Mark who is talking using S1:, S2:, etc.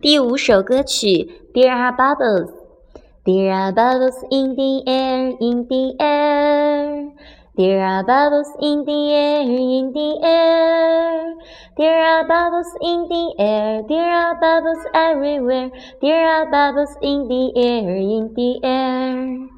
S1: 第五首歌曲，There are bubbles。There are bubbles in the air, in the air. There are bubbles in the air, in the air. There are bubbles in the air, there are bubbles everywhere. There are bubbles in the air, in the air.